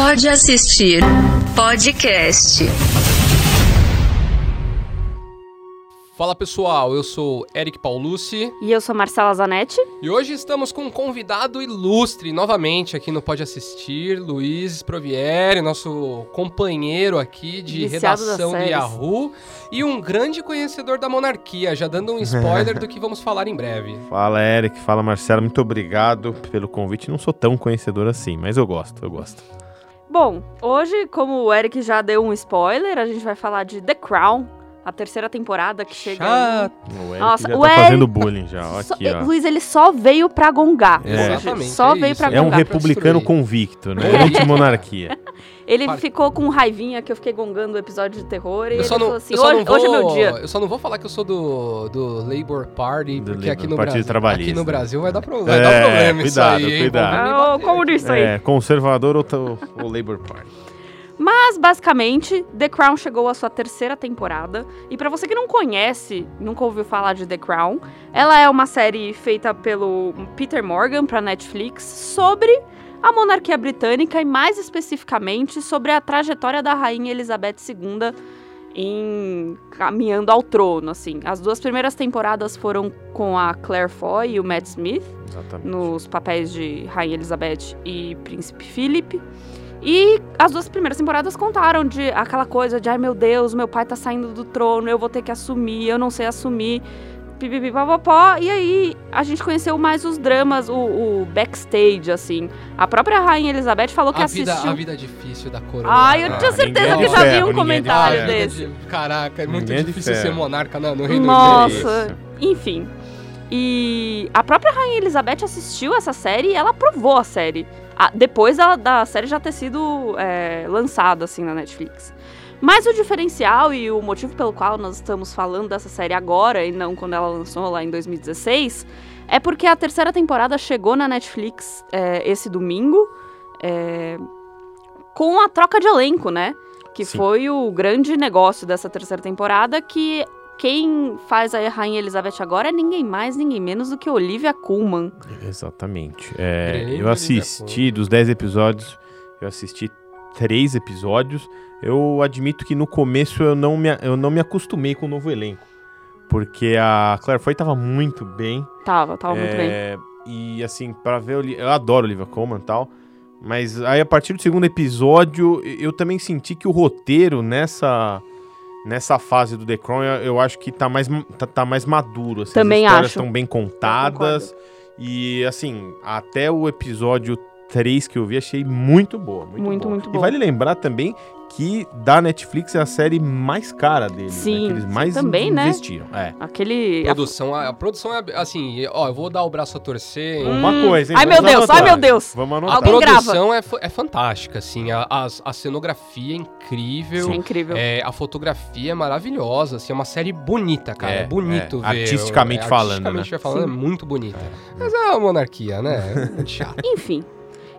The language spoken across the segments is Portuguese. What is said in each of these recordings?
Pode assistir podcast. Fala pessoal, eu sou Eric Paulucci E eu sou Marcela Zanetti. e hoje estamos com um convidado ilustre novamente aqui no Pode Assistir, Luiz Provieri, nosso companheiro aqui de Viciado redação do. Yahoo e um grande conhecedor da monarquia, já dando um spoiler do que vamos falar em breve. Fala, Eric. Fala, Marcelo. Muito obrigado pelo convite. Não sou tão conhecedor assim, mas eu gosto, eu gosto. Bom, hoje, como o Eric já deu um spoiler, a gente vai falar de The Crown, a terceira temporada que chega. aí. Chato. O Eric Nossa, já o tá Eric- fazendo bullying já. Ó, aqui, ó. Luiz, ele só veio pra gongar. É. Exatamente, Só é veio isso. pra É um gongar. republicano convicto, né? É. Anti-monarquia. Ele Para. ficou com raivinha que eu fiquei gongando o episódio de terror e Eu ele só, falou não, assim, eu só hoje, não vou, hoje é meu dia. Eu só não vou falar que eu sou do, do Labour Party, Do porque aqui Labour, no, Partido Brasil, Trabalhista. aqui no Brasil vai dar, pro, vai É, dar problema isso cuidado, aí. hein? cuidado. Me Ah, como isso aí? É, conservador ou, ou Labour Party? Mas, basicamente, The Crown chegou à sua terceira temporada. E pra você que não conhece, nunca ouviu falar de The Crown, ela é uma série feita pelo Peter Morgan pra Netflix sobre a monarquia britânica e, mais especificamente, sobre a trajetória da rainha Elizabeth II em caminhando ao trono, assim. As duas primeiras temporadas foram com a Claire Foy e o Matt Smith Exatamente. nos papéis de Rainha Elizabeth e Príncipe Philip. E as duas primeiras temporadas contaram de aquela coisa de ai meu Deus, meu pai tá saindo do trono, eu vou ter que assumir, eu não sei assumir. Pipipi, papapó. E aí a gente conheceu mais os dramas, o, o backstage, assim. A própria Rainha Elizabeth falou que a vida, assistiu. a vida difícil da coroa. Ai, eu Ah, tinha certeza ninguém que é já de vi um é de comentário ferro. desse. Caraca, é muito Ninguém é de difícil ser monarca no, no Reino Nossa, Unido. enfim. E a própria Rainha Elizabeth assistiu essa série e ela aprovou a série. Ah, depois da, da série já ter sido é, lançada, assim, na Netflix. Mas o diferencial e o motivo pelo qual nós estamos falando dessa série agora e não quando ela lançou lá em 2016 é porque a terceira temporada chegou na Netflix é, esse domingo é, com a troca de elenco, né? Que Sim. foi o grande negócio dessa terceira temporada, que quem faz a Rainha Elizabeth agora é ninguém mais, ninguém menos do que Olivia Colman. Exatamente. É, eu assisti dos 10 episódios, eu assisti três episódios. Eu admito que no começo eu não me, eu não me acostumei com o novo elenco. Porque a Claire Foy tava muito bem. Tava, tava muito bem. É, E assim, pra ver, eu adoro Olivia Colman e tal. Mas aí a partir do segundo episódio, eu também senti que o roteiro nessa nessa fase do The Crown, eu, acho que tá mais ma- tá, tá mais maduro, assim, Também as histórias estão bem contadas. E assim, até o episódio 3 que eu vi, achei muito boa, muito, Muito, boa. muito E boa. vale lembrar também que da Netflix é a série mais cara deles, Sim, né? Que eles sim, mais também, né? investiram. É. Aquele. Produção, a, a produção é assim, ó, eu vou dar o braço a torcer. Hum. Uma coisa, hein? Ai, meu Deus, ai, anotar. meu Deus. Vamos A anotar. Alguém produção é, é fantástica, assim, a, as- a cenografia é incrível. É incrível. É, a fotografia é maravilhosa, assim, é uma série bonita, cara. É, É, bonito é. ver. Artisticamente é, falando, Artisticamente né? falando, é Sim. muito bonita. Mas é uma monarquia, né? É muito chato. Enfim.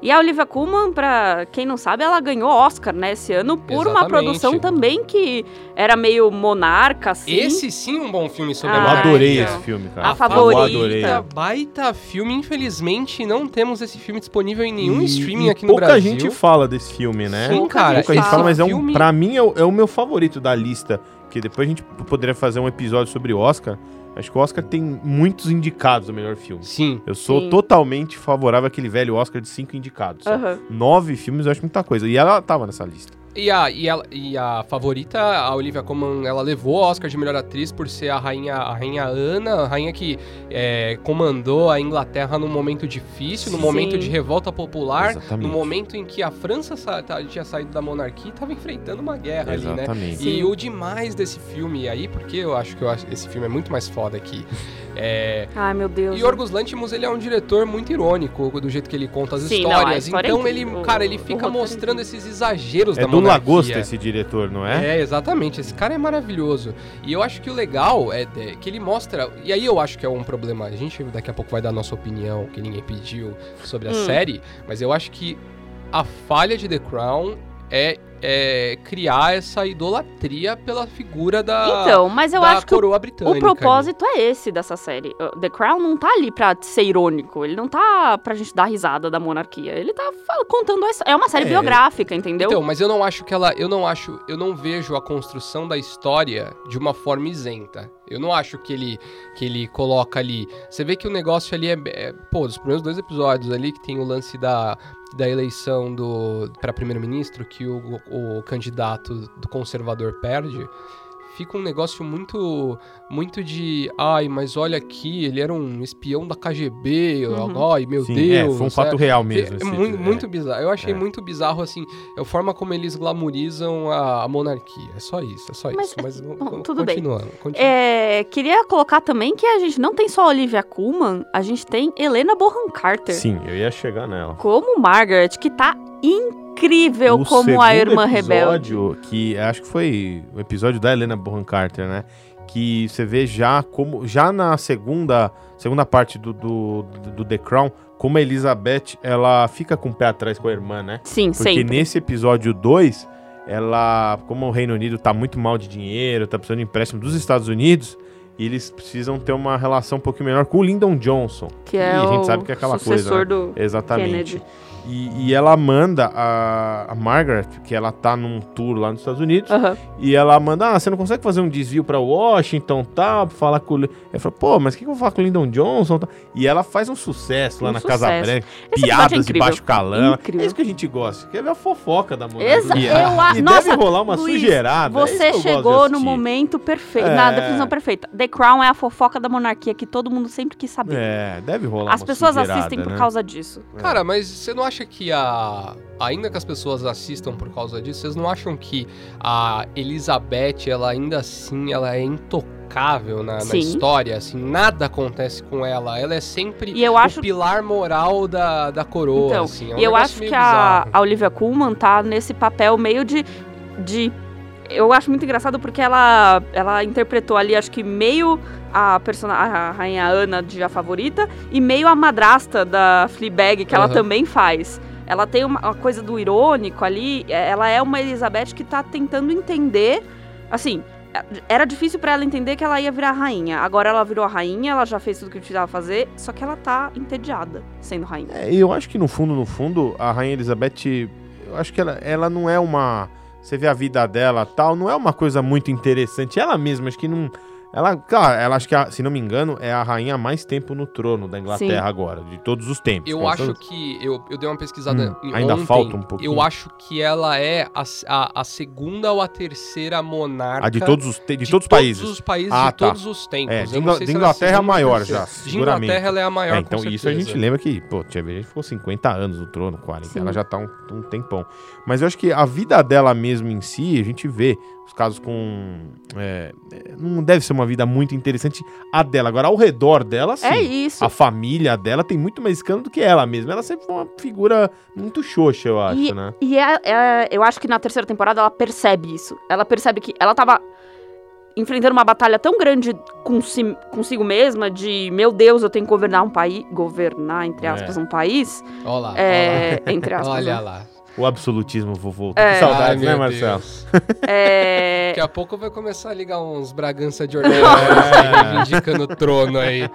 E a Olivia Colman, pra quem não sabe, ela ganhou Oscar, né, esse ano, por uma Exatamente. produção também que era meio monarca, assim. Esse sim é um bom filme sobre Ah, a Eu adorei então. esse filme, cara. A Eu favorita. adorei. Baita, filme. Infelizmente, não temos esse filme disponível em nenhum E- streaming e aqui no pouca Brasil. gente fala desse filme, né? Sim, Pouca cara. gente Pouca gente fala. mas é um, filme... pra mim é o, é o meu favorito da lista. Que depois a gente poderia fazer um episódio sobre o Oscar. Acho que o Oscar tem muitos indicados ao melhor filme. Sim. Eu sou Sim. totalmente favorável àquele velho Oscar de cinco indicados. Aham. Nove filmes eu acho muita coisa. E ela tava nessa lista. E a, e, a, e a favorita, a Olivia Colman, ela levou o Oscar de melhor atriz por ser a rainha, a rainha Ana, a rainha que é, comandou a Inglaterra num momento difícil, num Sim. momento de revolta popular, Exatamente. no momento em que a França sa- tá- tinha saído da monarquia e estava enfrentando uma guerra ali, né? Exatamente. Sim. E o demais desse filme aí, porque eu acho que eu acho- esse filme é muito mais foda aqui. É, Ai, meu Deus. e Yorgos Lanthimos, ele é um diretor muito irônico do jeito que ele conta as Sim, não, histórias. história é então ele, incrível. cara, ele fica é mostrando esses exageros É da do monarquia. Lagosta esse diretor, não é? É, exatamente. Esse cara é maravilhoso. E eu acho que o legal é de- que ele mostra. E aí eu acho que é um problema. A gente daqui a pouco vai dar a nossa opinião, que ninguém pediu, sobre a Hum. série. Mas eu acho que a falha de The Crown é é, criar essa idolatria pela figura da, Então, mas eu acho que o, o propósito é esse dessa série. Uh, The Crown não tá ali pra ser irônico, ele não tá pra gente dar risada da monarquia. Ele tá contando essa. É uma série É. biográfica, entendeu? Então, mas eu não acho que ela. Eu não acho. Eu não vejo a construção da história de uma forma isenta. Eu não acho que ele, que ele coloca ali. Você vê que o negócio ali é, é. Pô, dos primeiros dois episódios ali, que tem o lance da, da eleição do para primeiro-ministro, que o, o candidato do conservador perde. Fica um negócio muito muito de, ai, mas olha aqui, ele era um espião da KGB, Uhum. ai, meu Sim, Deus. é, foi um fato real mesmo. É, esse- muito, é. muito bizarro. Eu achei É. muito bizarro, assim, a forma como eles glamorizam a, a monarquia. É só isso, é só Mas, isso. Mas bom, tudo bem. continuando. É, queria colocar também que a gente não tem só a Olivia Colman, a gente tem Helena Bonham Carter Sim, eu ia chegar nela. como Margaret, que tá incrível O como a irmã rebelde. episódio, que acho que foi o episódio da Helena Bonham Carter, né? Que você vê já como já na segunda segunda parte do, do, do The Crown, como a Elizabeth, ela fica com o pé atrás com a irmã, né? Sim, Porque sempre. nesse episódio 2, ela, como o Reino Unido tá muito mal de dinheiro, tá precisando de empréstimo dos Estados Unidos, e eles precisam ter uma relação um pouquinho melhor com o Lyndon Johnson. Que e é a gente o sabe que é aquela sucessor coisa, né? do Exatamente. Kennedy. E, e ela manda a, a Margaret, que ela tá num tour lá nos Estados Unidos, Aham. e ela manda, ah, você não consegue fazer um desvio pra Washington, tal, pra falar com o... Li-" Eu falo, pô, mas o que, que eu vou falar com o Lyndon Johnson? tal?" E ela faz um sucesso lá Um na Casa sucesso. Branca, Esse é piadas de incrível. baixo calão. Incrível. É isso que a gente gosta, quer ver a fofoca da Exa monarquia. eu a- E Nossa, deve rolar uma Luiz, sujeirada. é Você de chegou no momento perfeito, É. na definição perfeita. The Crown é a fofoca da monarquia que todo mundo sempre quis saber. É, deve rolar As uma pessoas assistem por né? causa disso. Cara, mas você não acha que a. Ainda que as pessoas assistam por causa disso, vocês não acham que a Elizabeth, ela ainda assim, ela é intocável na, na história? Assim, nada acontece com ela. Ela é sempre E eu acho o pilar moral da, da coroa. Então, assim. É um e eu acho que a, a Olivia Colman tá nesse papel meio de, de. Eu acho muito engraçado porque ela, ela interpretou ali, acho que meio a, persona, a rainha Ana de A Favorita e meio a madrasta da Fleabag, que ela Aham. também faz. Ela tem uma, uma coisa do irônico ali, é- ela é uma Elizabeth que tá tentando entender, assim, era difícil pra ela entender que ela ia virar rainha. Agora ela virou a rainha, ela já fez tudo o que precisava fazer, só que ela tá entediada sendo rainha. É, eu acho que no fundo, no fundo, a Rainha Elizabeth, eu acho que ela, ela não é uma. Você vê a vida dela tal, não é uma coisa muito interessante. Ela mesma, acho que não. Ela, claro, ela acho que, a- se não me engano, é a rainha mais tempo no trono da Inglaterra Sim. agora, de todos os tempos. Eu acho todas- que. Eu, eu dei uma pesquisada Hum, em- ainda ontem. falta um pouquinho. Eu acho que ela é a, a, a segunda ou a terceira monarca. A de todos os, te- de de todos os países. Todos os países Ah, de tá. todos os tempos. É, Eu de não Ingla- sei de é a Inglaterra segunda ou maior já, De. Inglaterra ela é a maior, É, então com isso a gente lembra que, pô, tinha a gente ficou 50 anos no trono, 40. Sim. Ela já tá um, um tempão. Mas eu acho que a vida dela mesmo em si, a gente vê os casos com. é, é, não deve ser uma vida muito interessante a dela. Agora, ao redor dela, sim. É isso. A família dela tem muito mais escândalo do que ela mesma. Ela sempre foi uma figura muito xoxa, eu acho, E- né? E é, é- eu acho que na terceira temporada ela percebe isso. Ela percebe que ela tava enfrentando uma batalha tão grande consi- consigo mesma de, meu Deus, eu tenho que governar um país, governar, entre É. aspas, um país, Olha lá. é, entre olha lá. aspas, Olha né? lá. O absolutismo vovô. É. Que saudades, Ai, né, Marcelo? É, Daqui a pouco vai começar a ligar uns Bragança de Orleans aí, reivindicando o trono aí.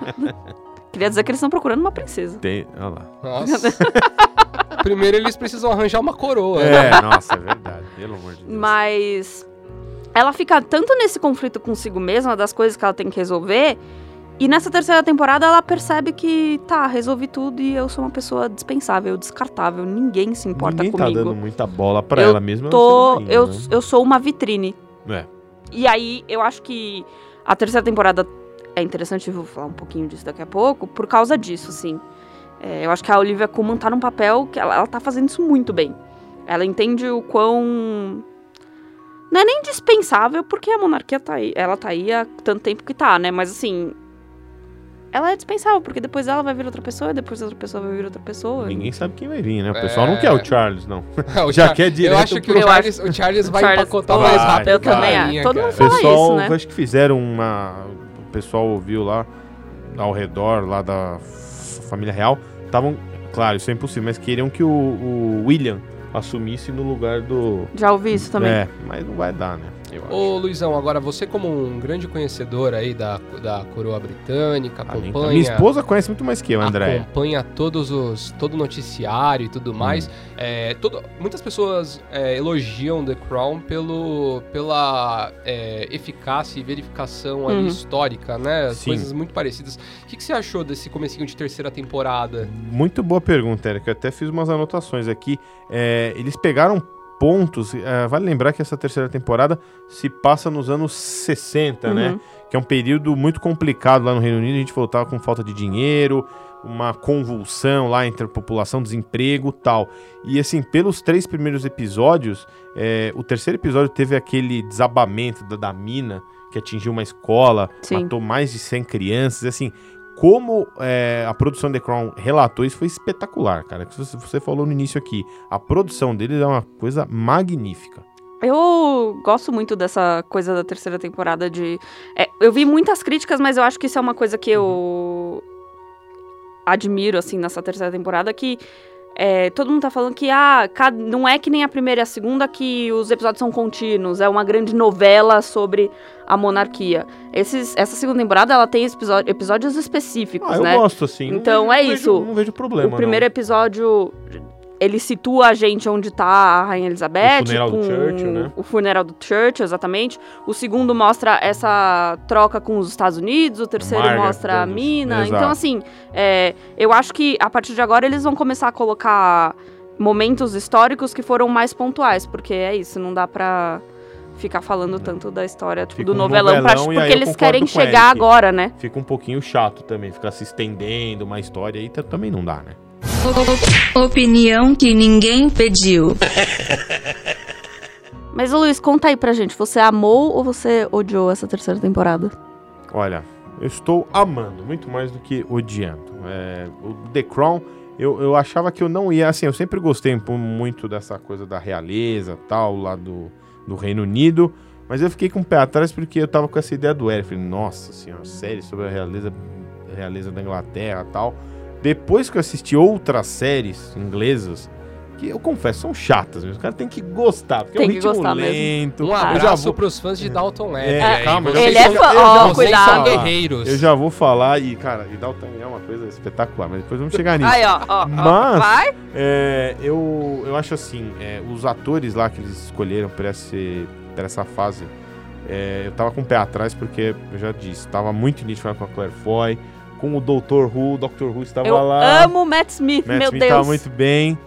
queria dizer que eles estão procurando uma princesa. Tem, olha lá. Nossa. Primeiro eles precisam arranjar uma coroa. né? É, nossa, é verdade. Pelo amor de Deus. Mas ela fica tanto nesse conflito consigo mesma, das coisas que ela tem que resolver, e nessa terceira temporada ela percebe que, tá, resolvi tudo e eu sou uma pessoa dispensável, descartável, ninguém se importa Ninguém tá comigo. dando muita bola pra Eu ela mesma. tô, eu, rainha, eu sou uma vitrine. né? E aí, eu acho que a terceira temporada é interessante, eu vou falar um pouquinho disso daqui a pouco, por causa disso, sim. É, eu acho que a Olivia Colman tá num papel que ela, ela tá fazendo isso muito bem. Ela entende o quão. Não é nem dispensável, porque a monarquia tá aí. Ela tá aí há tanto tempo que tá, né? Mas assim. Ela é dispensável, porque depois ela vai vir outra pessoa, depois outra pessoa vai vir outra pessoa. Ninguém sabe quem vai vir, né? O É. pessoal não quer o Charles, não. O Já Char- quer direto Eu acho que pro- o Charles, o Charles vai Charles- empacotar Vai, mais rápido. eu também acho. Todo mundo O fala pessoal, isso, né? acho que fizeram uma. O pessoal ouviu lá ao redor lá da família real. Estavam, claro, isso é impossível, mas queriam que o, o William assumisse no lugar do. Já ouvi isso também. É, mas não vai dar, né? Eu acho. Ô Luizão, agora você como um grande conhecedor aí da, da coroa britânica, Ah, nem- acompanha... Minha esposa conhece muito mais que eu, André. acompanha todos os todo o noticiário e tudo mais. Hum. É, todo- muitas pessoas é, elogiam The Crown pelo, pela é, eficácia e verificação ali Uhum. histórica, né? Sim. Coisas muito parecidas. O que, que você achou desse comecinho de terceira temporada? Muito boa pergunta, Eric. Eu até fiz umas anotações aqui. É, eles pegaram pontos. é, vale lembrar que essa terceira temporada se passa nos anos 60, né? Uhum. Que é um período muito complicado lá no Reino Unido. A gente voltava com falta de dinheiro, uma convulsão lá entre a população, desemprego tal. E assim, pelos três primeiros episódios, é, o terceiro episódio teve aquele desabamento da, da mina que atingiu uma escola, Sim. matou mais de 100 crianças. Assim, como é, a produção The Crown relatou, isso foi espetacular, cara. Você, você falou no início aqui, a produção deles é uma coisa magnífica. Eu gosto muito dessa coisa da terceira temporada de. é, eu vi muitas críticas, mas eu acho que isso é uma coisa que eu admiro, assim, nessa terceira temporada, que é, todo mundo tá falando que ah, não é que nem a primeira e a segunda que os episódios são contínuos, é uma grande novela sobre a monarquia. Esses, essa segunda temporada ela tem episódio- episódios específicos, Ah, eu né? gosto, assim. Não Então, vejo- é não isso. Vejo, não vejo problema, o primeiro episódio ele situa a gente onde tá a Rainha Elizabeth. O funeral do com Churchill, né? O funeral do Churchill, exatamente. O segundo mostra essa troca com os Estados Unidos. O terceiro Margaret mostra a mina. Exato. Então, assim, é, eu acho que a partir de agora eles vão começar a colocar momentos históricos que foram mais pontuais. Porque é isso, não dá pra ficar falando tanto da história tipo, do um novelão, pra- novelão, e aí porque eles querem chegar Eric. agora, né? Fica um pouquinho chato também, ficar se estendendo uma história aí, também não dá, né? Opinião que ninguém pediu. Mas, Luiz, conta aí pra gente. Você amou ou você odiou essa terceira temporada? Olha, eu estou amando, muito mais do que odiando. É, o The Crown, eu, eu achava que eu não ia, assim, eu sempre gostei muito dessa coisa da realeza, tal, lá do, do Reino Unido, mas eu fiquei com o pé atrás porque eu tava com essa ideia do Eric. Falei, nossa senhora, série sobre a realeza, realeza da Inglaterra tal. Depois que eu assisti outras séries inglesas, que eu confesso, são chatas mesmo. Os caras têm que gostar, porque Tem é um que ritmo gostar mesmo. lento. Um eu já abraço vou, pros fãs de Dalton Webb. É, aí, calma, Ele é fã- ó, são cuidado. guerreiros. Eu já vou falar e, cara, e Dalton é uma coisa espetacular, mas depois vamos chegar nisso. Aí, ó, ó, ó. Mas- Vai? É, eu, eu acho assim, é, os atores lá que eles escolheram pra, esse, pra essa fase, é, eu tava com o pé atrás porque, eu já disse, tava muito identificado com a Claire Foy, com o Dr. Who, o Dr. Who estava Eu lá. amo Matt Smith, Matt meu Smith Deus. tava muito bem,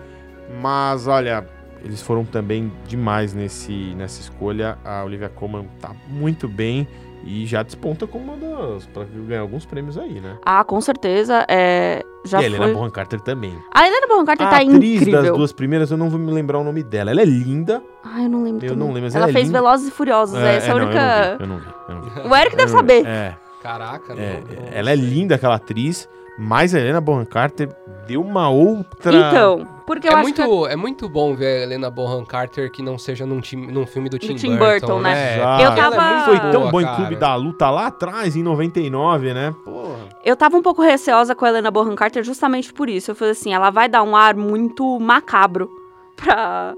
mas olha, eles foram também demais nesse, nessa escolha. A Olivia Colman tá muito bem e já desponta como uma das. pra ganhar alguns prêmios aí, né? Ah, com certeza. É, já e a Helena foi. Bonham Carter também. A Helena Bonham Carter a tá atriz incrível. das duas primeiras, eu não vou me lembrar o nome dela. Ela é linda. Ah, eu não lembro. Eu também. não lembro, mas Ela ela é fez linda. Velozes e Furiosos. É, essa é a não, única. eu não vi, eu não vi. Eu não vi. O Eric deve Eu saber. É, Caraca, é, não, não ela é linda, aquela atriz, mas a Helena Bonham Carter deu uma outra. Então, porque eu É acho muito, é muito bom ver a Helena Bonham Carter que não seja num, tim- num filme do Tim, Tim Burton, Burton, né? né? Exato. Eu ela é tava- muito Foi boa, tão bom em. Clube da Luta lá atrás, em 99, né? Porra. que eu tava um pouco receosa com a Helena Bonham Carter justamente por isso. Eu falei assim, ela vai dar um ar muito macabro pra,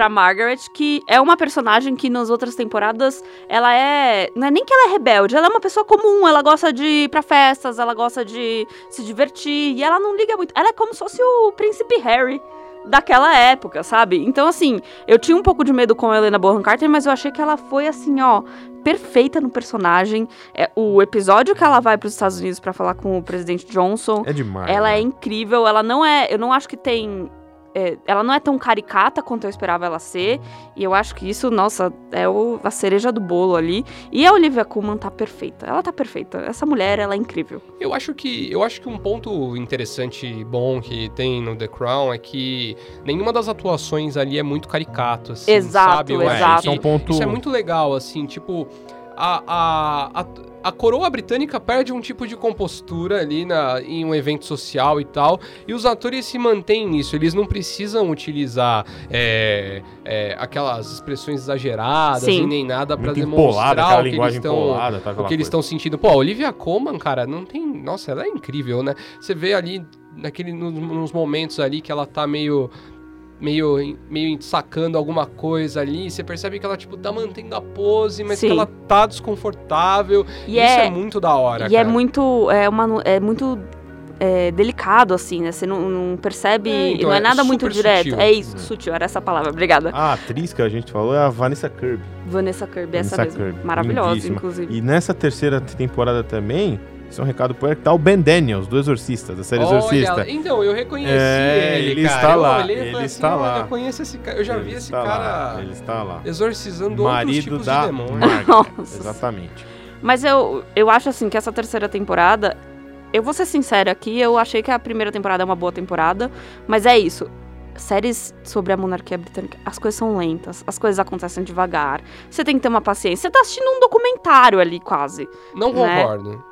pra Margaret, que é uma personagem que nas outras temporadas ela é. Não é nem que ela é rebelde, ela é uma pessoa comum, ela gosta de ir pra festas, ela gosta de se divertir, e ela não liga muito. Ela é como se fosse o príncipe Harry. Daquela época, sabe? Então, assim, eu tinha um pouco de medo com a Helena Bonham Carter, mas eu achei que ela foi, assim, ó, perfeita no personagem. É, o episódio que ela vai para os Estados Unidos para falar com o presidente Johnson, É demais. ela né? é incrível. Ela não é, eu não acho que tem, é, ela não é tão caricata quanto eu esperava ela ser. E eu acho que isso, nossa, é o- a cereja do bolo ali. E a Olivia Colman tá perfeita. Ela tá perfeita. Essa mulher, ela é incrível. Eu acho que eu acho que um ponto interessante e bom que tem no The Crown é que nenhuma das atuações ali é muito caricato, assim, Exato, sabe? Eu É, acho exato. isso é um que isso é muito legal, assim, tipo a, a, a, a coroa britânica perde um tipo de compostura ali na, em um evento social e tal, e os atores se mantêm nisso, eles não precisam utilizar é, é, aquelas expressões exageradas Sim. e nem nada empolada, demonstrar o que eles estão empolada, tá, o que eles estão sentindo. Pô, a Olivia Colman, cara, não tem. Nossa, ela é incrível, né? Você vê ali naquele, nos, nos momentos ali que ela tá meio. Meio, meio sacando alguma coisa ali. Você percebe que ela, tipo, tá mantendo a pose, mas Sim. que ela tá desconfortável. E Isso é, é, muito da hora, e é cara. muito. É, uma, é muito. é, delicado, assim, né? Você não, não percebe. É, então, não é é nada muito direto. sutil. É isso, É. sutil, era essa palavra. Obrigada. A atriz que a gente falou é a Vanessa Kirby. Vanessa Kirby, essa Vanessa mesmo. Kirby, Maravilhosa, lindíssima. inclusive. E nessa terceira temporada também, isso é um recado pro Eric, tá o Ben Daniels, do Exorcista, da série Olha, Exorcista. então, eu reconheci É, ele, ele cara. está Eu lá, olhei ele falei está assim, lá. "Olha, Eu conheço esse cara. Eu já Ele vi esse cara Lá, ele está lá. exorcizando outros Marido tipos da de demônios. Exatamente. Mas eu, eu acho assim que essa terceira temporada. Eu vou ser sincera aqui, eu achei que a primeira temporada é uma boa temporada, mas é isso. Séries sobre a monarquia britânica, as coisas são lentas, as coisas acontecem devagar. Você tem que ter uma paciência. Você tá assistindo um documentário ali, quase. Não Né? concordo.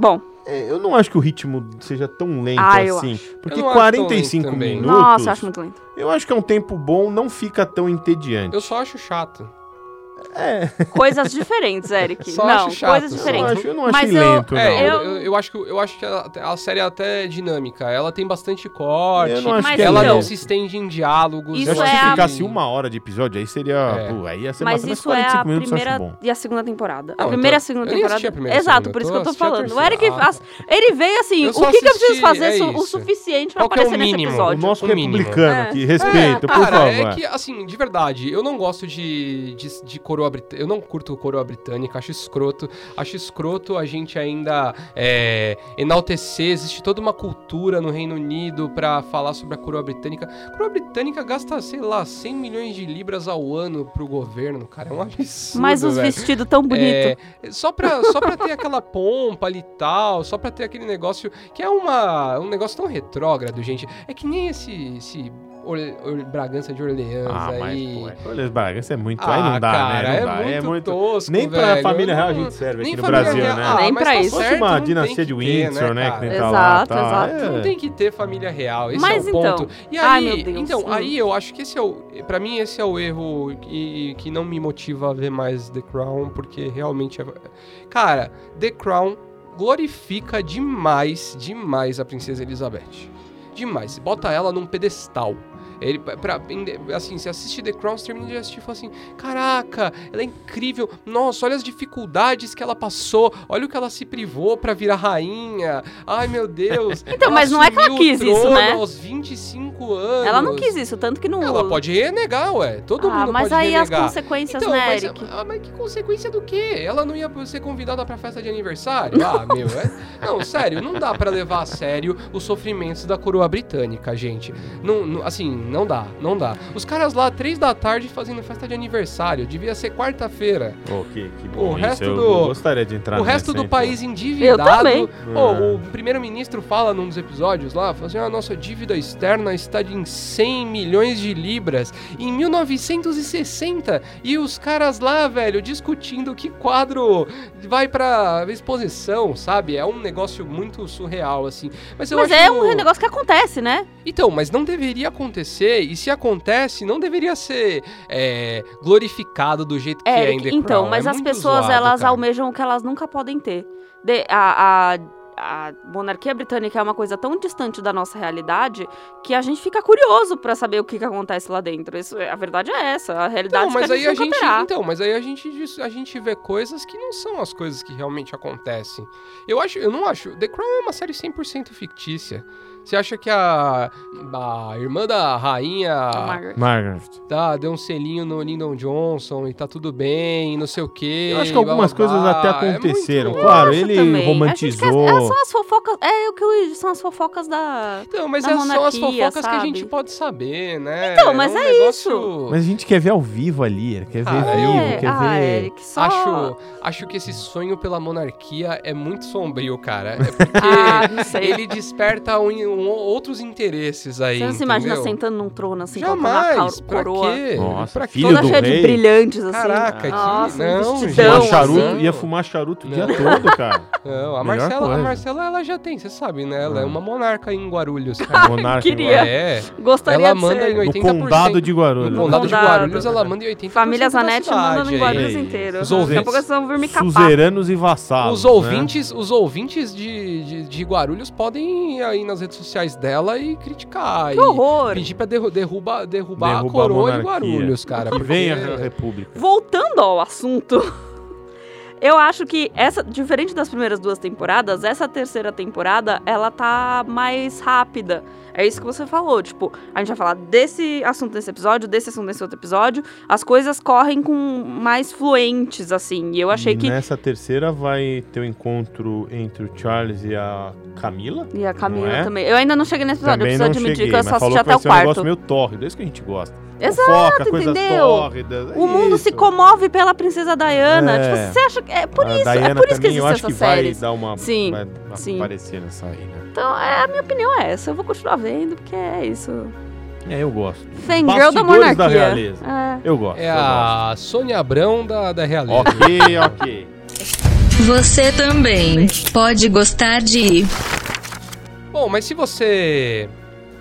Bom, É, eu não acho que o ritmo seja tão lento Ah, eu assim. acho. Porque Eu não acho tão 45 lento também. minutos. nossa, eu acho muito lento. eu acho que é um tempo bom, não fica tão entediante. Eu só acho chato. É, Coisas diferentes, Eric. Só não, acho chato, coisas só. eu, diferentes. acho, eu não Mas achei eu- lento, não. É, eu, Eu- eu, eu acho que, eu acho que a, a série até é dinâmica. Ela tem bastante corte. Eu não acho Mas que é ela então- não se estende em diálogos. Isso Eu acho que é se a- ficasse uma hora de episódio, aí seria. É. Pô, aí ia ser Mas massa. isso é a 45 minutos eu acho primeira e a segunda temporada. Não, a eu primeira e a segunda eu temporada. a primeira Exato, segunda, por isso eu que eu tô falando. O. Eric, Ah, ele veio assim, Eu o que, que eu preciso fazer é o suficiente pra Qual que é o aparecer nesse? O episódio? nosso o mínimo. republicano É. aqui, respeito, por favor. é que, assim, de verdade, eu não gosto de, de, de coroa britânica. Eu não curto coroa britânica, acho escroto. Acho escroto a gente ainda é, enaltecer. Existe toda uma cultura no Reino Unido pra falar sobre a coroa britânica. A coroa britânica gasta, sei lá, 100 milhões de libras ao ano pro governo, cara. É um absurdo. Mas os vestidos tão bonitos. É, só, pra, só pra ter aquela pompa ali e tal, só pra ter aquele negócio que é uma, um negócio tão retrógrado, gente. É que nem esse, esse Orle- Bragança de Orleans Ah, mas, aí. pô, é- olha, Bragança é muito. Ah, aí não dá, cara, né? Não é, dá. muito tosco, Nem pra velho. família real a gente serve nem aqui no Brasil, real- né? Ah, Nem mas pra tá isso. Se fosse certo, uma dinastia de ter, Windsor, né? nem tá lá, Exato, tá, exato. é. Não tem que ter família real, esse Mas é o ponto. então- E Ai, aí, meu Deus, então, hum. aí eu acho que esse é o, Pra mim esse é o erro que, que não me motiva a ver mais The Crown, porque realmente é, cara, The Crown glorifica demais, demais a princesa Elizabeth. Demais. Bota ela num pedestal. Ele, pra, assim, você assiste The Crown, você termina de assistir e fala assim: Caraca, ela é incrível. Nossa, olha as dificuldades que ela passou. Olha o que ela se privou pra virar rainha. Ai, meu Deus. Então, mas não é que ela quis isso, né? aos 25 anos. Ela não quis isso, tanto que não. Ela pode renegar, ué. Todo ah, mundo mas pode aí as renegar. consequências, Então, né, mas, Eric? ah, mas que consequência do quê? Ela não ia ser convidada pra festa de aniversário? Ah, meu, é... Não, sério, não dá pra levar a sério os sofrimentos da coroa britânica, gente. Não, não- assim, não dá, não dá. Os caras lá, três da tarde, fazendo festa de aniversário. Devia ser quarta-feira. Pô, que, que O bom isso. resto eu, do- eu gostaria de entrar o resto do país endividado. Eu também. É. o primeiro-ministro fala num dos episódios lá, fala assim, a nossa dívida externa está de em 100 milhões de libras em 1960. E os caras lá, velho, discutindo que quadro vai pra exposição, sabe? É um negócio muito surreal, assim. Mas eu Mas acho... é um negócio que acontece, né? Então, mas não deveria acontecer, e se acontece, não deveria ser é, glorificado do jeito que é, em Eric, The então, Crown. mas É as pessoas, zoado, elas cara. almejam o que elas nunca podem ter. De- a, a- a monarquia britânica é uma coisa tão distante da nossa realidade que a gente fica curioso pra saber o que, que acontece lá dentro. Isso, é- a verdade é essa, a realidade Então, mas aí a gente, terá. então, mas aí a gente a gente vê coisas que não são as coisas que realmente acontecem. Eu acho, eu não acho. The Crown é uma série 100% fictícia. Você acha que a, a irmã da rainha Margaret. Margaret. tá, deu um selinho no Lyndon Johnson e tá tudo bem, não sei o quê. Eu acho que algumas blá, blá, coisas blá. até É aconteceram. muito- claro, ele também. romantizou. Quer- é, são as fofocas. É o que Luigi, são as fofocas da. Então, mas da é- são as monarquia, fofocas que a gente sabe? pode saber, né? Então, mas um é negócio- Mas a gente quer ver ao vivo ali, ele quer ver Cara, vivo, eu- quer ah, ver. Eric, só... Acho, acho que esse sonho pela monarquia é muito sombrio, cara. É porque Ah, não sei. ele desperta um- um- outros interesses aí. Você não se imagina sentando num trono assim, com Jamais. ca- Pra coroa. quê? Nossa, pra filho Toda do cheia de rei. brilhantes, assim. Caraca, que- Nossa, não, um Fumar charuto, ia fumar charuto o dia todo, cara. Não, a Marcela, a. Marcela, ela já tem, você sabe, né? Ela é Ah. uma monarca em Guarulhos. cara. Monarca Queria. É. Gostaria Ela de manda ser. em No 80%. condado de Guarulhos. No condado de. Guarulhos, ela manda em 80% Família da Zanetti cidade mandando em. Guarulhos Ei, inteiro. os Daqui a ouvintes- pouco vocês vão vir me capar. Suzeranos e vassalos. Os né? ouvintes, os ouvintes de, de, de Guarulhos podem ir aí nas redes sociais dela e criticar. Que e horror! pedir pra derru derrubar, derrubar a Derrubar a coroa de monarquia. Guarulhos, cara. Que porque- vem a República. Voltando ao assunto, eu acho que essa, diferente das primeiras duas temporadas, essa terceira temporada, ela tá mais rápida. É isso que você falou, tipo, a gente vai falar desse assunto nesse episódio, desse assunto nesse outro episódio, as coisas correm com mais fluentes, assim, e eu achei que... Nessa terceira vai ter o encontro entre o Charles e a Camila. E a Camila é? também. Eu ainda não cheguei nesse episódio, Também eu preciso admitir cheguei, que eu só assisti até o ser um negócio quarto. meio tórrido, é isso que a gente gosta. Exato, Fofoca, entendeu? tórridas. é O mundo se isso. comove pela princesa Diana. É. Tipo, você acha que. É por a isso, Diana é por isso que acho que essas vai dar uma. Sim, vai sim. aparecer nessa aí, né? Então, é, a minha opinião é essa. Eu vou continuar vendo, porque é isso. É, eu gosto. Fangirl da monarquia. da realeza. É. Eu gosto. É eu a Sônia Abrão da, da realeza. Ok, ok. Você também pode gostar de Bom, mas se você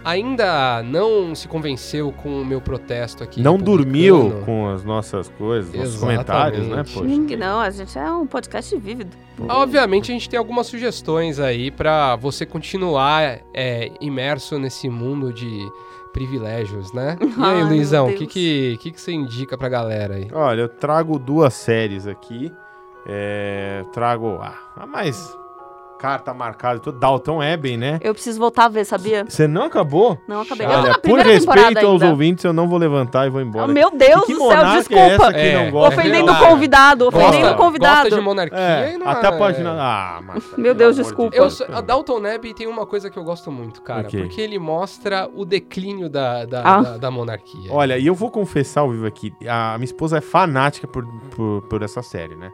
ainda não se convenceu com o meu protesto aqui. Não dormiu com as nossas coisas, nossos Exatamente. comentários, né, poxa? Não, a gente é um podcast vívido. Obviamente a gente tem algumas sugestões aí pra você continuar é, imerso nesse mundo de privilégios, né? E aí, Ai, Luizão, o que, que, que, que você indica pra galera aí? Olha, eu trago duas séries aqui. É, trago ah, a mais carta marcada e tudo. Dalton Eben, né? Eu preciso voltar a ver, sabia? Você não acabou? Não acabei. eu tô na por respeito aos ainda. ouvintes, eu não vou levantar e vou embora. Oh, meu Deus que do céu, é desculpa. É, não gosta? ofendendo o convidado, ofendendo o convidado. Gosta de monarquia É, e não até a é- página. Ah, Marta, Meu Deus, de desculpa. Eu, Deus. sou- a Dalton Neb tem uma coisa que eu gosto muito, cara. Ok. Porque ele mostra o declínio da, da, Ah. da, da monarquia. Olha, e eu vou confessar ao vivo aqui, a minha esposa é fanática por, por, por essa série, né?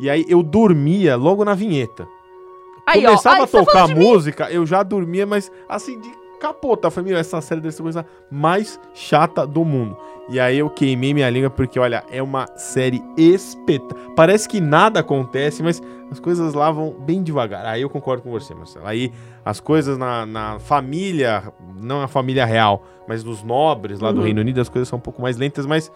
E aí eu dormia logo na vinheta. Aí, ó, Começava aí a tá tocar mim. música, eu já dormia, mas assim, de capota. Família, essa série deve ser a coisa mais chata do mundo. E aí eu queimei minha língua porque, olha, é uma série espetacular. Parece que nada acontece, mas as coisas lá vão bem devagar. Aí eu concordo com você, Marcelo. Aí as coisas na, na família, não a família real, mas dos nobres lá do Uhum. Reino Unido, as coisas são um pouco mais lentas, mas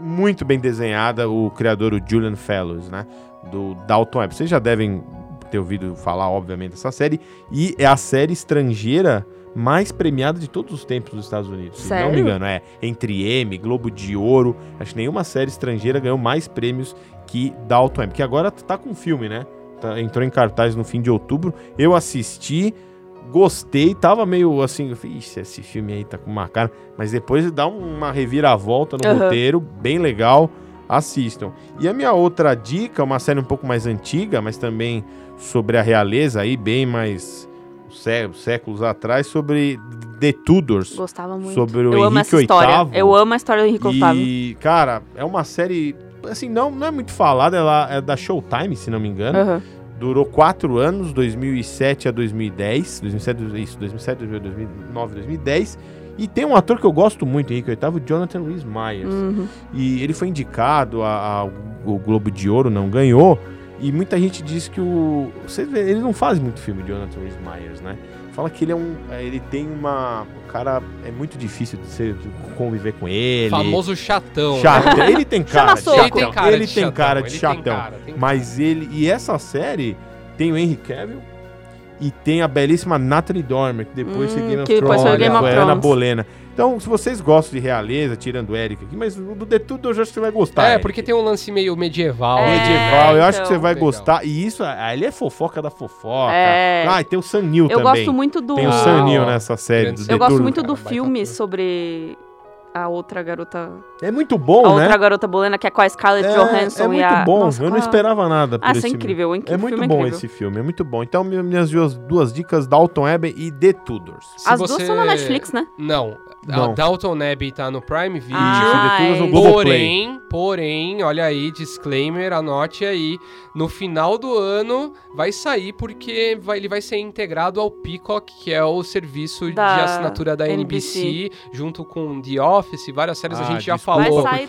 muito bem desenhada. O criador, o Julian Fellows, né? Do Dalton Web. Vocês já devem ter ouvido falar, obviamente, dessa série. E é a série estrangeira mais premiada de todos os tempos dos Estados Unidos. Se não Sério? me engano, é. Entre M, Globo de Ouro. Acho que nenhuma série estrangeira ganhou mais prêmios que Dalton Web. Que agora tá com filme, né? Tá- entrou em cartaz no fim de outubro. Eu assisti, gostei, tava meio assim, "Ixi, esse filme aí tá com uma cara, mas depois dá uma reviravolta no Aham. roteiro, bem legal, assistam. E a minha outra dica, uma série um pouco mais antiga, mas também sobre a realeza aí, bem mais sé- séculos atrás, sobre The Tudors. Gostava muito. Sobre o eu amo Henrique essa história. VIII. Eu amo a história do Henrique VIII. E, cara, é uma série, assim, não, não é muito falada, ela é da Showtime, se não me engano. Aham. Durou quatro anos, 2007 a 2010. 2007, isso, 2007, 2009, 2010. E tem um ator que eu gosto muito, Henrique VIII, Jonathan Rhys Meyers. Uhum. E ele foi indicado ao Globo de Ouro, não ganhou. E muita gente diz que o. Você vê, ele não faz muito filme, Jonathan Rhys Meyers, né? Fala que ele é um. Ele tem uma. O cara é muito difícil de, ser, de conviver com ele. Famoso chatão. né? Chato. Ele tem cara de. Ele chatão. tem cara ele de tem chatão, cara de chatão. cara, Mas ele. E essa série tem o Henry Cavill e tem a belíssima Natalie Dormer, que depois Hum, foi Game of Thrones, foi Game of Ana. Bolena. Então, se vocês gostam de realeza, tirando o Eric aqui, mas o do The Tudor eu acho que você vai gostar. É, Eric. porque tem um lance meio medieval. É, medieval, eu acho que então. você vai Legal. gostar. E isso, ah, ele é fofoca da fofoca. É. Ah, e tem o Sam Neill Eu também. gosto muito do. Tem o ó, nessa série. Do Eu gosto muito do filme sobre a outra garota. É muito a bom, né? outra garota bolena, que é com a Scarlett É, Johansson é e muito a. bom. Nossa, eu não qual a- esperava nada por Ah, esse isso é filme. incrível. o É muito bom incrível. esse filme, é muito bom. Então, mi- minhas duas, duas dicas, Dalton Abbey e The Tudors. Se As você- duas são na Netflix, né? Não. Não. A Dalton Abbey tá no Prime Video. Ah, é. Porém, porém, olha aí, disclaimer, anote aí. No final do ano vai sair porque vai- ele vai ser integrado ao Peacock, que é o serviço Da de assinatura da NBC, junto com The Office, várias séries a Ah, gente já desculpa, falou. Algumas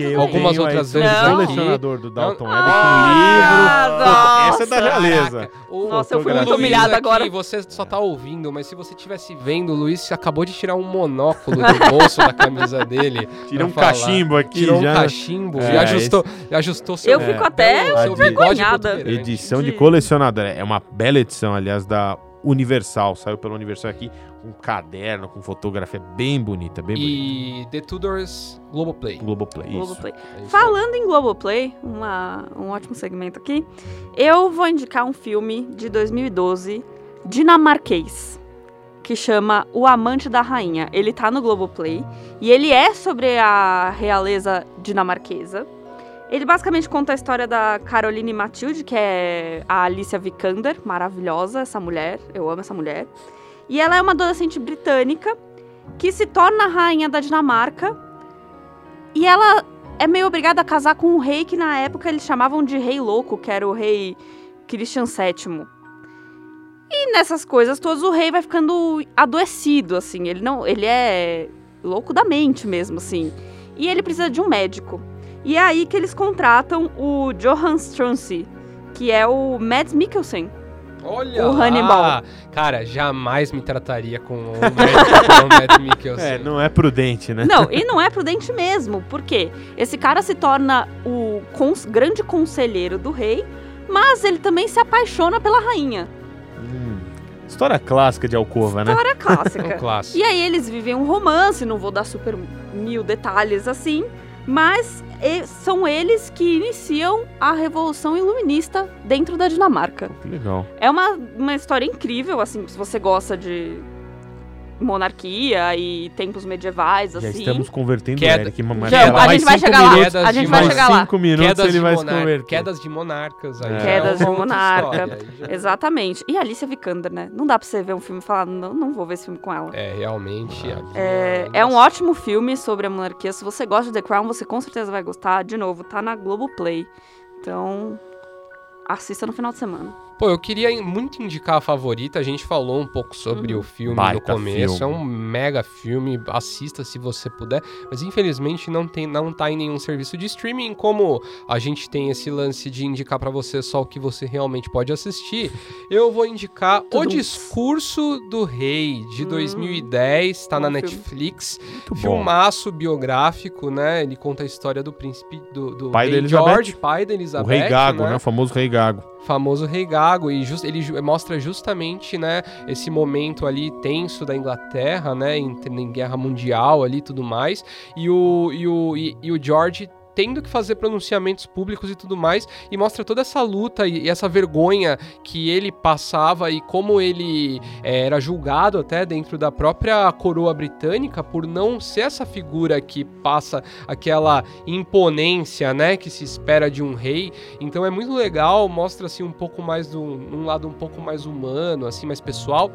tenho a outras vezes aqui. colecionador do Dalton Não. Abbey Ah, com livro. Essa é da realeza. O- Nossa, eu fui o muito aqui, agora. Você só tá ouvindo, mas se você estivesse vendo, o Luiz acabou de tirar um monóculo do bolso da camisa dele. Tira pra um falar. cachimbo aqui Tirou um já. cachimbo É, e ajustou, e ajustou seu. Eu fico até envergonhada. protuberante. Edição de colecionador. É uma bela edição, aliás, da Universal. Saiu pela Universal aqui, um caderno com fotografia bem bonita, bem bonita. E The Tudors Globoplay. Globoplay, isso. Globoplay. É isso aí. Falando em Globoplay, uma, um ótimo segmento aqui, eu vou indicar um filme de 2012, dinamarquês, que chama O Amante da Rainha. Ele tá no Globoplay e ele é sobre a realeza dinamarquesa. Ele basicamente conta a história da Caroline Matilde, que é a Alicia Vikander, maravilhosa essa mulher, eu amo essa mulher. E ela é uma adolescente britânica que se torna rainha da Dinamarca. E ela é meio obrigada a casar com um rei que na época eles chamavam de rei louco, que era o rei Christian VII. E nessas coisas todas o rei vai ficando adoecido, assim, ele não, ele é louco da mente mesmo, assim. E ele precisa de um médico. E é aí que eles contratam o Johan Strunsey, que é o Mads Mikkelsen. Olha O lá. Hannibal. Cara, jamais me trataria com o Matt, com o Matt Mikkelsen. É, não é prudente, né? Não, e não é prudente mesmo, porque esse cara se torna o cons- grande conselheiro do rei, mas ele também se apaixona pela rainha. História clássica de Alcova, né? História É um clássica. clássico. E aí eles vivem um romance, não vou dar super mil detalhes assim, mas são eles que iniciam a Revolução Iluminista dentro da Dinamarca. Que legal. É uma, uma história incrível, assim, se você gosta de monarquia e tempos medievais, Já assim. estamos convertendo Queda- o Eric. Já, a gente vai chegar lá. A gente vai chegar lá. cinco minutos Quedas ele vai se monar- converter. quedas de monarcas aí. É. já Quedas de monarca. história, já- Exatamente. E Alicia Vikander, né? Não dá pra você ver um filme e falar, não, não vou ver esse filme com ela. É, realmente. ali É, é um ótimo filme sobre a monarquia. Se você gosta de The Crown, você com certeza vai gostar. De novo, tá na Globoplay. Então, assista no final de semana. Pô, eu queria muito indicar a favorita. A gente falou um pouco sobre Uhum. o filme Baita no começo. filme. É um mega filme. Assista se você puder. Mas infelizmente não, tem, não tá em nenhum serviço de streaming. Como a gente tem esse lance de indicar pra você só o que você realmente pode assistir, eu vou indicar O Tudum. Discurso do Rei, de Hum. 2010. Tá Bom na filme. Netflix. Muito bom. Filmaço biográfico, né? Ele conta a história do príncipe do, do Pai rei. George, pai da O Elizabeth. Rei Gago, né? O famoso Rei Gago. famoso Rei Gago e jus- ele mostra justamente, né, esse momento ali tenso da Inglaterra, né, em, em guerra mundial ali tudo mais, e o, e o, e, e o George tendo que fazer pronunciamentos públicos e tudo mais, e mostra toda essa luta e, e essa vergonha que ele passava e como ele eh, era julgado até dentro da própria coroa britânica por não ser essa figura que passa aquela imponência, né, que se espera de um rei, então é muito legal, mostra assim um pouco mais do, um lado um pouco mais humano, assim, mais pessoal.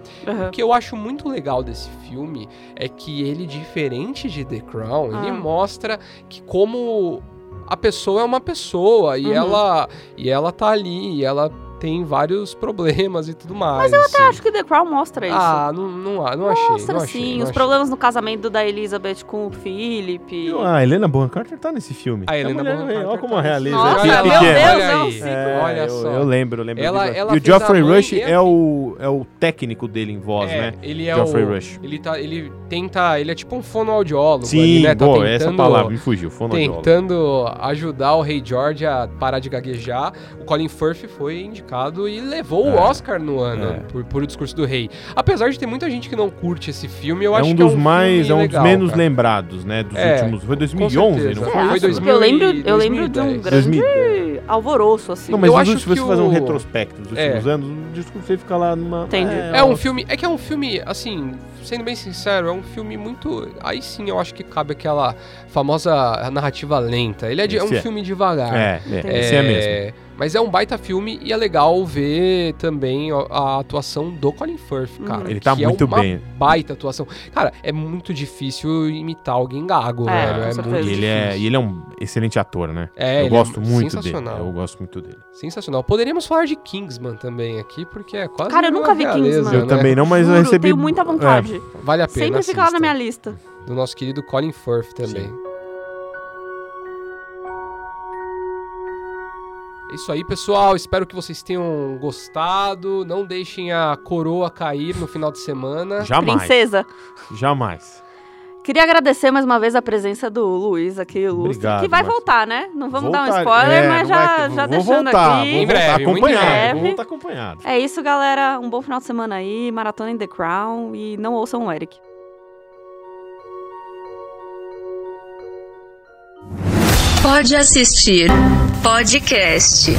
O que eu acho muito legal desse filme é que ele, diferente de The Crown, ele Ah. mostra que como a pessoa é uma pessoa e Uhum. ela e ela tá ali, e ela tem vários problemas e tudo mais. Mas eu Eu acho que The Crown mostra isso. Ah, não, não, não achei. Mostra não achei, sim, não os achei. problemas no casamento da Elizabeth com o Philip. Ah, a Helena Bonham Carter tá nesse filme. A Helena mulher, Bonham olha Carter como tá realiza. Nossa, aqui, meu pequeno. Deus, Olha é. É, Olha eu, só. eu lembro, eu lembro. Ela- ela e o a Geoffrey Rush a é o, é o técnico dele em voz, É, né? ele é Geoffrey o Rush. ele tá ele tenta, ele é tipo um fonoaudiólogo Sim, ali, né? Tá boa, essa tentando- palavra me fugiu. Fonoaudiólogo. tentando ajudar o Rei George a parar de gaguejar. O Colin Firth foi indicado e levou o É. Oscar no ano É. por, por O Discurso do Rei. Apesar de ter muita gente que não curte esse filme, eu é acho um que dos é um mais, filme é um legal, dos menos cara. lembrados né? Dos É, últimos. Foi com 2011, certeza. não É, foi? Foi acho, 2000 porque eu lembro, eu lembro de um 2010. grande 2010. alvoroço, assim. Não, mas Eu acho últimos, se você que fazer um o- retrospecto dos É. últimos anos, o discurso aí fica lá numa. Entendi. É um filme. É que é um filme, assim, sendo bem sincero, é um filme muito. Aí sim eu acho que cabe aquela famosa narrativa lenta. Ele é, de- é um é. filme devagar. É, Entendi. é, esse é mesmo. Mas é um baita filme e é legal ver também a, atuação do Colin Firth, cara. Uhum. Ele tá que muito é uma bem. baita atuação. Cara, é muito difícil imitar alguém gago, É, velho. É certeza. muito E ele é, e ele é um excelente ator, né? É, eu ele gosto é muito dele. sensacional. Eu gosto muito dele. Sensacional. Poderíamos falar de Kingsman também aqui, porque é quase Cara, eu nunca vi realeza, Kingsman. Eu né? também não, mas eu Juro, recebi. tenho muita vontade. Vale a pena Sempre fica lá na minha lista. Do nosso querido Colin Firth também. É isso aí, pessoal. Espero que vocês tenham gostado. Não deixem a coroa cair no final de semana. Jamais. Princesa. Jamais. Queria agradecer mais uma vez a presença do Luiz aqui, ilustre, Obrigado, que vai Marcelo. voltar, né? Não vamos dar um Voltar- spoiler, é, mas já, ter- já vou deixando voltar, aqui. Vou Em breve, voltar muito em acompanhado. breve. Vou voltar acompanhado. É isso, galera. Um bom final de semana aí. Maratona em The Crown. E não ouçam o Eric. Pode assistir podcast